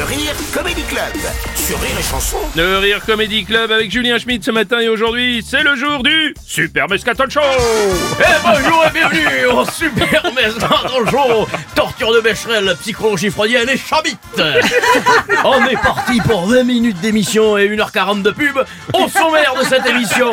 Le Rire Comedy Club. Sur Rire et Chanson. Le Rire Comedy Club avec Julien Schmidt ce matin et aujourd'hui, c'est le jour du Super Mescaton Show. Eh bonjour et bienvenue au Super Mescaton Show. Torture de Becherel, psychologie freudienne et chabit On est parti pour 20 minutes d'émission et 1h40 de pub au sommaire de cette émission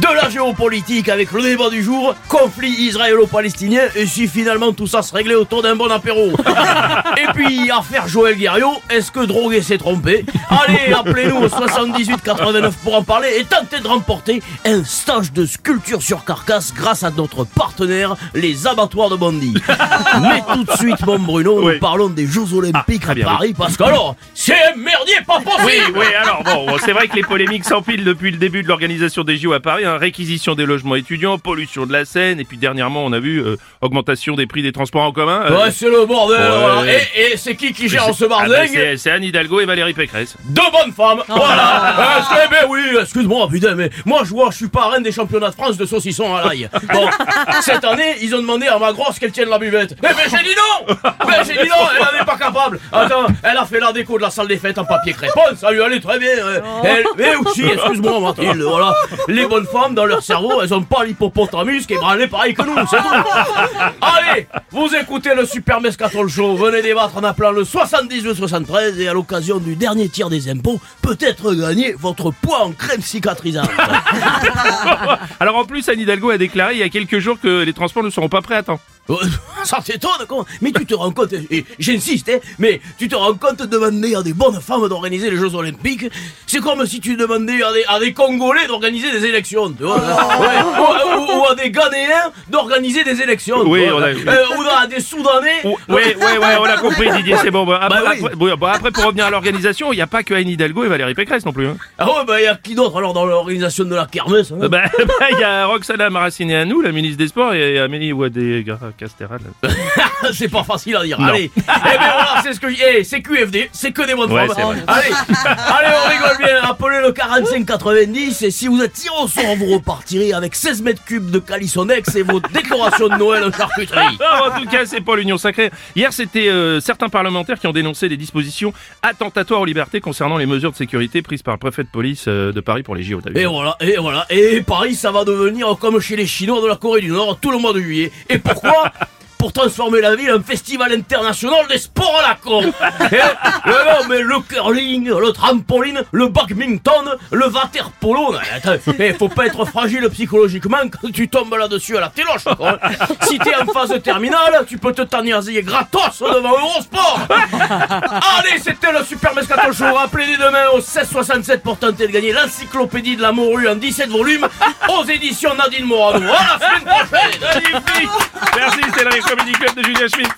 de la géopolitique avec le débat du jour, conflit israélo-palestinien et si finalement tout ça se réglait autour d'un bon apéro. et puis affaire Joël Guerriot, est-ce que droguer s'est trompé? Allez, appelez-nous au 78 89 pour en parler et tentez de remporter un stage de sculpture sur carcasse grâce à notre partenaire, les abattoirs de Bondy. Mais tout de suite, mon Bruno, Oui. nous parlons des Jeux Olympiques Ah, très à bien, Paris parce que alors, c'est un merdier pas possible Oui, oui, alors bon, bon, c'est vrai que les polémiques s'empilent depuis le début de l'organisation des JO à Paris, hein, réquisition des logements étudiants, pollution de la Seine, et puis dernièrement on a vu euh, augmentation des prix des transports en commun. euh, Ouais, c'est le bordel, Ouais. voilà. Et, et c'est qui qui gère ce ah bah, bordel c'est- Anne Hidalgo et Valérie Pécresse. Deux bonnes femmes, voilà. Est-ce que, ben oui, excuse-moi, putain, mais moi je vois, je suis parrain des championnats de France de saucisson à l'ail. Bon, cette année, ils ont demandé à ma grosse qu'elle tienne la buvette. Mais, mais j'ai dit non Mais j'ai dit non, elle en est pas capable. Attends, elle a fait la déco de la salle des fêtes en papier crépon, ça lui allait très bien. hein. Elle, mais aussi, excuse-moi Mathilde, voilà, les bonnes dans leur cerveau, elles ont pas l'hippopotamus qui est branlé pareil que nous, c'est tout. Allez, vous écoutez le Super Mescatol Show, venez débattre en appelant le 72-73 et à l'occasion du dernier tir des impôts, peut-être gagner votre poids en crème cicatrisante. Alors en plus, Anne Hidalgo a déclaré il y a quelques jours que les transports ne seront pas prêts à temps. Euh, Ça t'étonne, quoi. Mais tu te rends compte, et j'insiste, hein, mais tu te rends compte de demander à des bonnes femmes d'organiser les Jeux Olympiques, c'est comme si tu demandais à des, à des Congolais d'organiser des élections, tu vois. Ouais. Ou à des Ghanéens d'organiser des élections. Oui, on a- Euh, ou à des Soudanais. Ouais, ouais, ouais, on a compris Didier, c'est bon. Bah, après, Bah oui. après- bon, après, pour revenir à l'organisation, il n'y a pas que Anne Hidalgo et Valérie Pécresse non plus. Hein. Ah ouais, bah y a qui d'autre alors dans l'organisation de la kermesse hein Bah, bah, il y a Roxana Maracineanu, la ministre des Sports, et Amélie Ouadé-Castéral. C'est pas facile à dire. Non. Allez. eh ben voilà, c'est ce que je eh, c'est QFD, c'est que des bonnes Ouais, femmes. Allez, allez, on rigole bien. Appelez le 4590 et si vous êtes tiré au sort, vous repartirez avec 16 mètres cubes de Calissonex et vos décorations de Noël en charcuterie. Non, en tout cas, c'est pas l'Union sacrée. Hier, c'était euh, certains parlementaires qui ont dénoncé des dispositions attentatoires aux libertés concernant les mesures de sécurité prises par le préfet de police euh, de Paris pour les JO. Et voilà, et voilà. Et Paris, ça va devenir comme chez les Chinois de la Corée du Nord tout le mois de juillet. Et pourquoi? Pour transformer la ville en festival international des sports à la con. Non, mais le curling, le trampoline, le badminton, le waterpolo. Non, attends, eh, faut pas être fragile psychologiquement quand tu tombes là-dessus à la téloche. quoi. Si t'es en phase terminale, tu peux te tanniaser gratos devant Eurosport. Allez, c'était le Super Mescato Show. Rappelez-les demain au 1667 pour tenter de gagner l'encyclopédie de la morue en 17 volumes aux éditions Nadine Morano. À la semaine prochaine. Merci, c'est le Comedy Club de Julien Schmitt.